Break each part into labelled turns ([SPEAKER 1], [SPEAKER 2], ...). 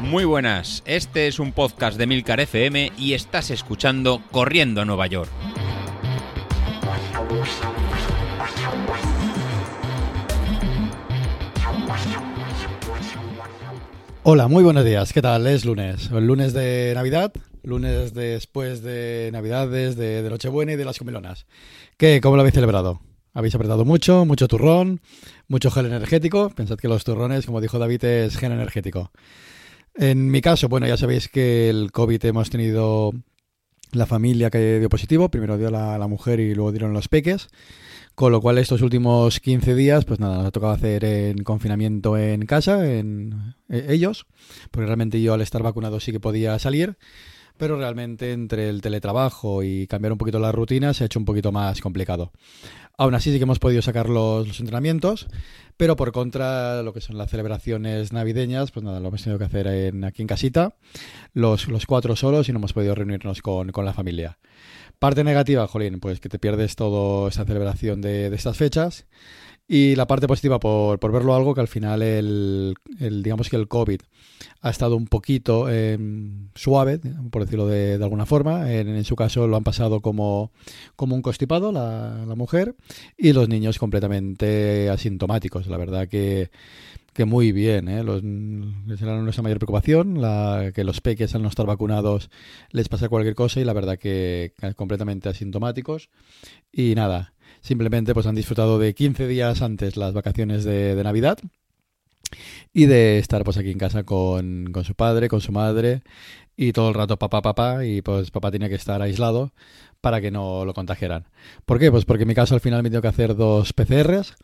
[SPEAKER 1] Muy buenas, este es un podcast de Milcar FM y estás escuchando Corriendo a Nueva York.
[SPEAKER 2] Hola, muy buenos días. ¿Qué tal? Es lunes. El lunes de Navidad, lunes después de Navidades, de, de Nochebuena y de las comilonas. ¿Qué? ¿Cómo lo habéis celebrado? Habéis apretado mucho, mucho turrón, mucho gel energético. Pensad que los turrones, como dijo David, es gel energético. En mi caso, bueno, ya sabéis que el COVID hemos tenido la familia que dio positivo. Primero dio la, la mujer y luego dieron los peques. Con lo cual estos últimos 15 días, pues nada, nos ha tocado hacer en confinamiento en casa, en eh, ellos, porque realmente yo al estar vacunado sí que podía salir, pero realmente entre el teletrabajo y cambiar un poquito la rutina se ha hecho un poquito más complicado. Aún así sí que hemos podido sacar los, los entrenamientos, pero por contra lo que son las celebraciones navideñas, pues nada, lo hemos tenido que hacer en, aquí en casita, los, los cuatro solos y no hemos podido reunirnos con, con la familia. Parte negativa, Jolín, pues que te pierdes toda esa celebración de, de estas fechas. Y la parte positiva, por, por, verlo algo, que al final el, el, digamos que el COVID ha estado un poquito eh, suave, por decirlo de, de alguna forma. En, en, su caso lo han pasado como, como un constipado la, la mujer y los niños completamente asintomáticos. La verdad que que muy bien, ¿eh? Los, será nuestra mayor preocupación, la, que los peques al no estar vacunados les pasa cualquier cosa y la verdad que, completamente asintomáticos. Y nada, simplemente pues han disfrutado de 15 días antes las vacaciones de Navidad y de estar pues aquí en casa con, con, su padre, con su madre y todo el rato papá, papá y pues papá tiene que estar aislado para que no lo contagiaran. ¿Por qué? Pues porque en mi caso al final me tengo que hacer dos PCRs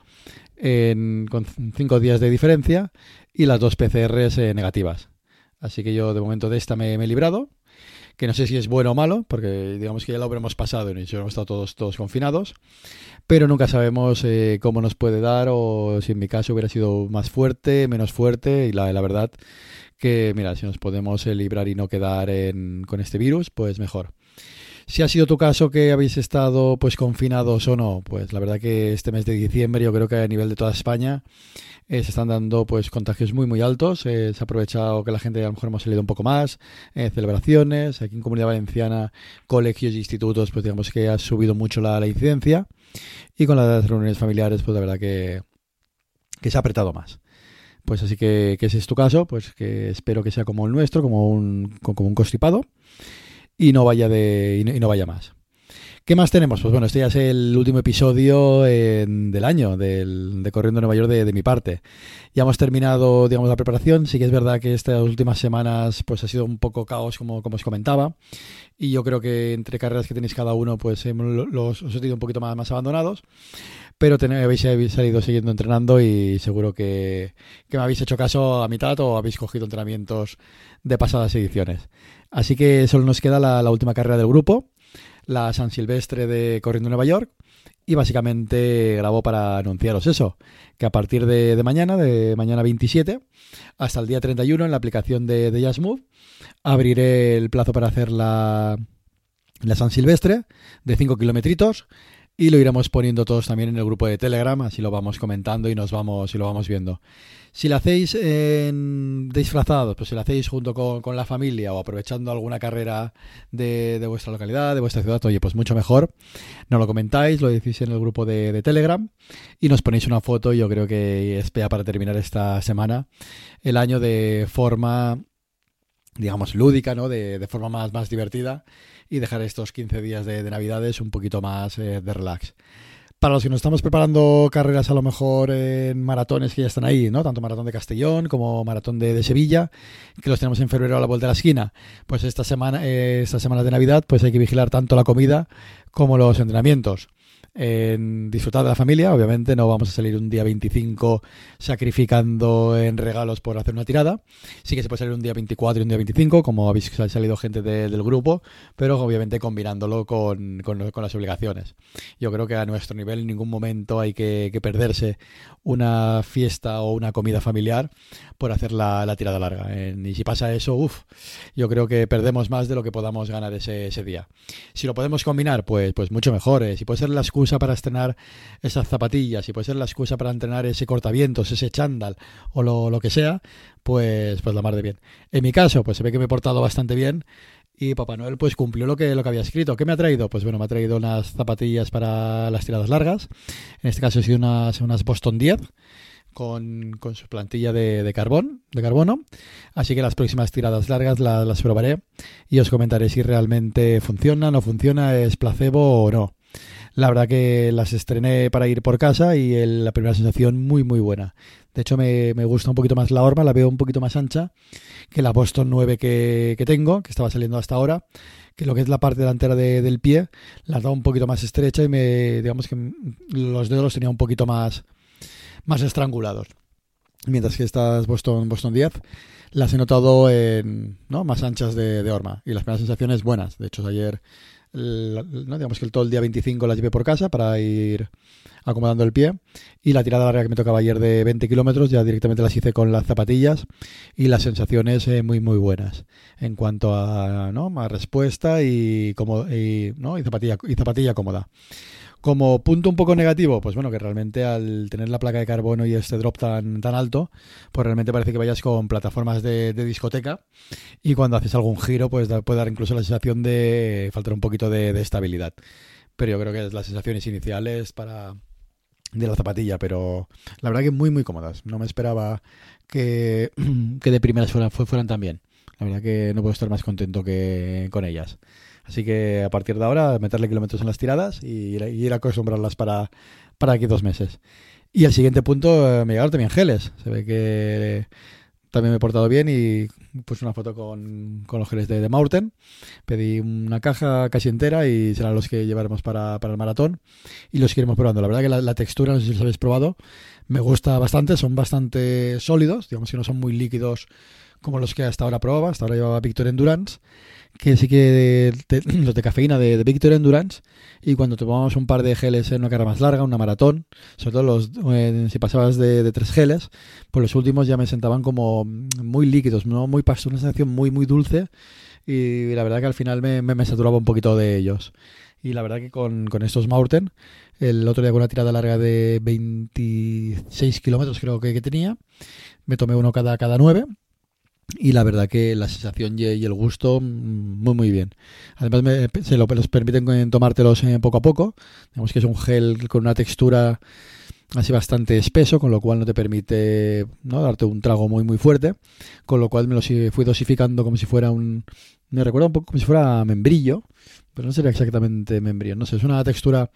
[SPEAKER 2] en, con cinco días de diferencia y las dos PCRs eh, negativas. Así que yo de momento de esta me, he librado, que no sé si es bueno o malo, porque digamos que ya lo habremos pasado y hemos estado todos, todos confinados, pero nunca sabemos eh, cómo nos puede dar o si en mi caso hubiera sido más fuerte, menos fuerte y la, verdad que, mira, si nos podemos eh, librar y no quedar en, con este virus, pues mejor. Si ha sido tu caso que habéis estado pues confinados o no, pues la verdad que este mes de diciembre yo creo que a nivel de toda España eh, se están dando pues contagios muy muy altos. Eh, se ha aprovechado que la gente a lo mejor hemos salido un poco más, eh, celebraciones, aquí en Comunidad Valenciana, colegios e institutos, pues digamos que ha subido mucho la, la incidencia y con las reuniones familiares pues la verdad que, que se ha apretado más. Pues así que, que ese es tu caso, pues que espero que sea como el nuestro, como un, como un constipado y no vaya de y no, vaya más. ¿Qué más tenemos? Pues bueno, este ya es el último episodio del año del, de Corriendo Nueva York de, mi parte. Ya hemos terminado, digamos, la preparación. Sí que es verdad que estas últimas semanas pues ha sido un poco caos, como, os comentaba. Y yo creo que entre carreras que tenéis cada uno, pues eh, los, os he tenido un poquito más, abandonados. Pero tenéis, habéis, salido siguiendo entrenando y seguro que, que me habéis hecho caso a mitad o habéis cogido entrenamientos de pasadas ediciones. Así que solo nos queda la, última carrera del grupo, la San Silvestre de Corriendo Nueva York. Y básicamente grabo para anunciaros eso, que a partir de, mañana, de mañana 27, hasta el día 31, en la aplicación de, de abriré el plazo para hacer la, la San Silvestre de 5 kilometritos y lo iremos poniendo todos también en el grupo de Telegram, así lo vamos comentando y nos vamos y lo vamos viendo. Si lo hacéis en disfrazados, pues si lo hacéis junto con, con la familia o aprovechando alguna carrera de, de, vuestra localidad, de vuestra ciudad, oye, pues mucho mejor. No lo comentáis, lo decís en el grupo de, de Telegram y nos ponéis una foto. Yo creo que es para terminar esta semana el año de forma, digamos, lúdica, ¿no? De, de forma más, más divertida y dejar estos 15 días de, de Navidades un poquito más eh, de relax. Para los que nos estamos preparando carreras a lo mejor en maratones que ya están ahí, ¿no? Tanto maratón de Castellón como maratón de, de Sevilla, que los tenemos en febrero a la vuelta de la esquina. Pues esta semana, eh, estas semanas de Navidad, pues hay que vigilar tanto la comida como los entrenamientos en disfrutar de la familia. Obviamente no vamos a salir un día 25 sacrificando en regalos por hacer una tirada. Sí que se puede salir un día 24 y un día 25, como habéis salido gente de, del grupo, pero obviamente combinándolo con, con, las obligaciones. Yo creo que a nuestro nivel en ningún momento hay que, perderse una fiesta o una comida familiar por hacer la, la tirada larga. Eh, y si pasa eso, uff, yo creo que perdemos más de lo que podamos ganar ese, ese día. Si lo podemos combinar, pues, pues mucho mejor. Eh. Si puede ser la excusa excusa para estrenar esas zapatillas y puede ser la excusa para entrenar ese cortavientos, ese chándal o lo, lo que sea, pues, pues la mar de bien. En mi caso, pues se ve que me he portado bastante bien y Papá Noel pues cumplió lo que, lo que había escrito. ¿Qué me ha traído? Pues bueno, me ha traído unas zapatillas para las tiradas largas. En este caso he sido unas, unas Boston 10 con, con su plantilla de, de, carbón, de carbono. Así que las próximas tiradas largas las, las probaré y os comentaré si realmente funciona, no funciona, es placebo o no. La verdad que las estrené para ir por casa y la primera sensación muy muy buena. De hecho me, me, gusta un poquito más la horma, la veo un poquito más ancha que la Boston 9 que, que tengo, que estaba saliendo hasta ahora que lo que es la parte delantera de, del pie la dado un poquito más estrecha y me digamos que los dedos los tenía un poquito más más estrangulados. Mientras que estas Boston, Boston 10 las he notado en, ¿no? más anchas de, de horma y las primeras sensaciones buenas. De hecho, ayer, ¿no? digamos que el todo el día 25 las llevé por casa para ir acomodando el pie y la tirada larga que me tocaba ayer de 20 kilómetros ya directamente las hice con las zapatillas y las sensaciones eh, muy muy buenas en cuanto a, ¿no? a respuesta y, como, y, ¿no? y, zapatilla, y zapatilla cómoda. Como punto un poco negativo, pues bueno, que realmente al tener la placa de carbono y este drop tan, tan alto, pues realmente parece que vayas con plataformas de, discoteca y cuando haces algún giro, pues puede dar incluso la sensación de faltar un poquito de, estabilidad. Pero yo creo que las sensaciones iniciales para, de la zapatilla, pero la verdad que muy muy cómodas. No me esperaba que, que de primeras fueran, fueran tan bien. La verdad que no puedo estar más contento que con ellas. Así que a partir de ahora, meterle kilómetros en las tiradas y ir, ir acostumbrarlas para, para aquí dos meses. Y el siguiente punto, eh, me llegaron también geles. Se ve que también me he portado bien y puse una foto con, con los geles de, de Maurten. Pedí una caja casi entera y serán los que llevaremos para, para el maratón y los iremos probando. La verdad que la, la, textura, no sé si los habéis probado, me gusta bastante, son bastante sólidos, digamos que no son muy líquidos como los que hasta ahora probaba, hasta ahora llevaba Victor Endurance que sí que de, de, los de cafeína de, de, Victor Endurance y cuando tomamos un par de geles en una carrera más larga, una maratón, sobre todo los eh, si pasabas de, tres geles, pues los últimos ya me sentaban como muy líquidos, no muy una sensación muy muy dulce y la verdad que al final me, me, me saturaba un poquito de ellos. Y la verdad que con, con estos Maurten, el otro día con una tirada larga de 26 kilómetros creo que, que tenía, me tomé uno cada, cada 9 y la verdad que la sensación y el gusto muy muy bien. Además me, se lo, los permiten tomártelos eh, poco a poco. Digamos que es un gel con una textura así bastante espeso, con lo cual no te permite ¿no? darte un trago muy muy fuerte, con lo cual me lo fui dosificando como si fuera un me recuerda un poco como si fuera membrillo, pero no sería exactamente membrillo, no sé, es una textura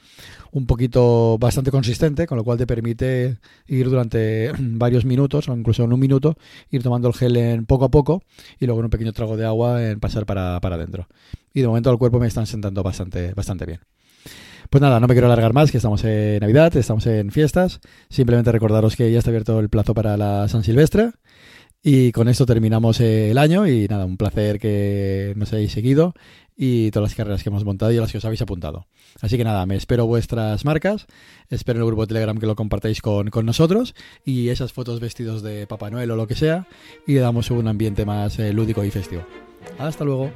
[SPEAKER 2] un poquito bastante consistente, con lo cual te permite ir durante varios minutos, o incluso en un minuto, ir tomando el gel en poco a poco y luego en un pequeño trago de agua en pasar para, para adentro. Y de momento el cuerpo me están sentando bastante, bastante bien. Pues nada, no me quiero alargar más, que estamos en Navidad, estamos en fiestas. Simplemente recordaros que ya está abierto el plazo para la San Silvestre. Y con esto terminamos el año y nada, un placer que nos hayáis seguido y todas las carreras que hemos montado y las que os habéis apuntado. Así que nada, me espero vuestras marcas, espero en el grupo de Telegram que lo compartáis con, con nosotros y esas fotos vestidos de Papá Noel o lo que sea y le damos un ambiente más eh, lúdico y festivo. Hasta luego.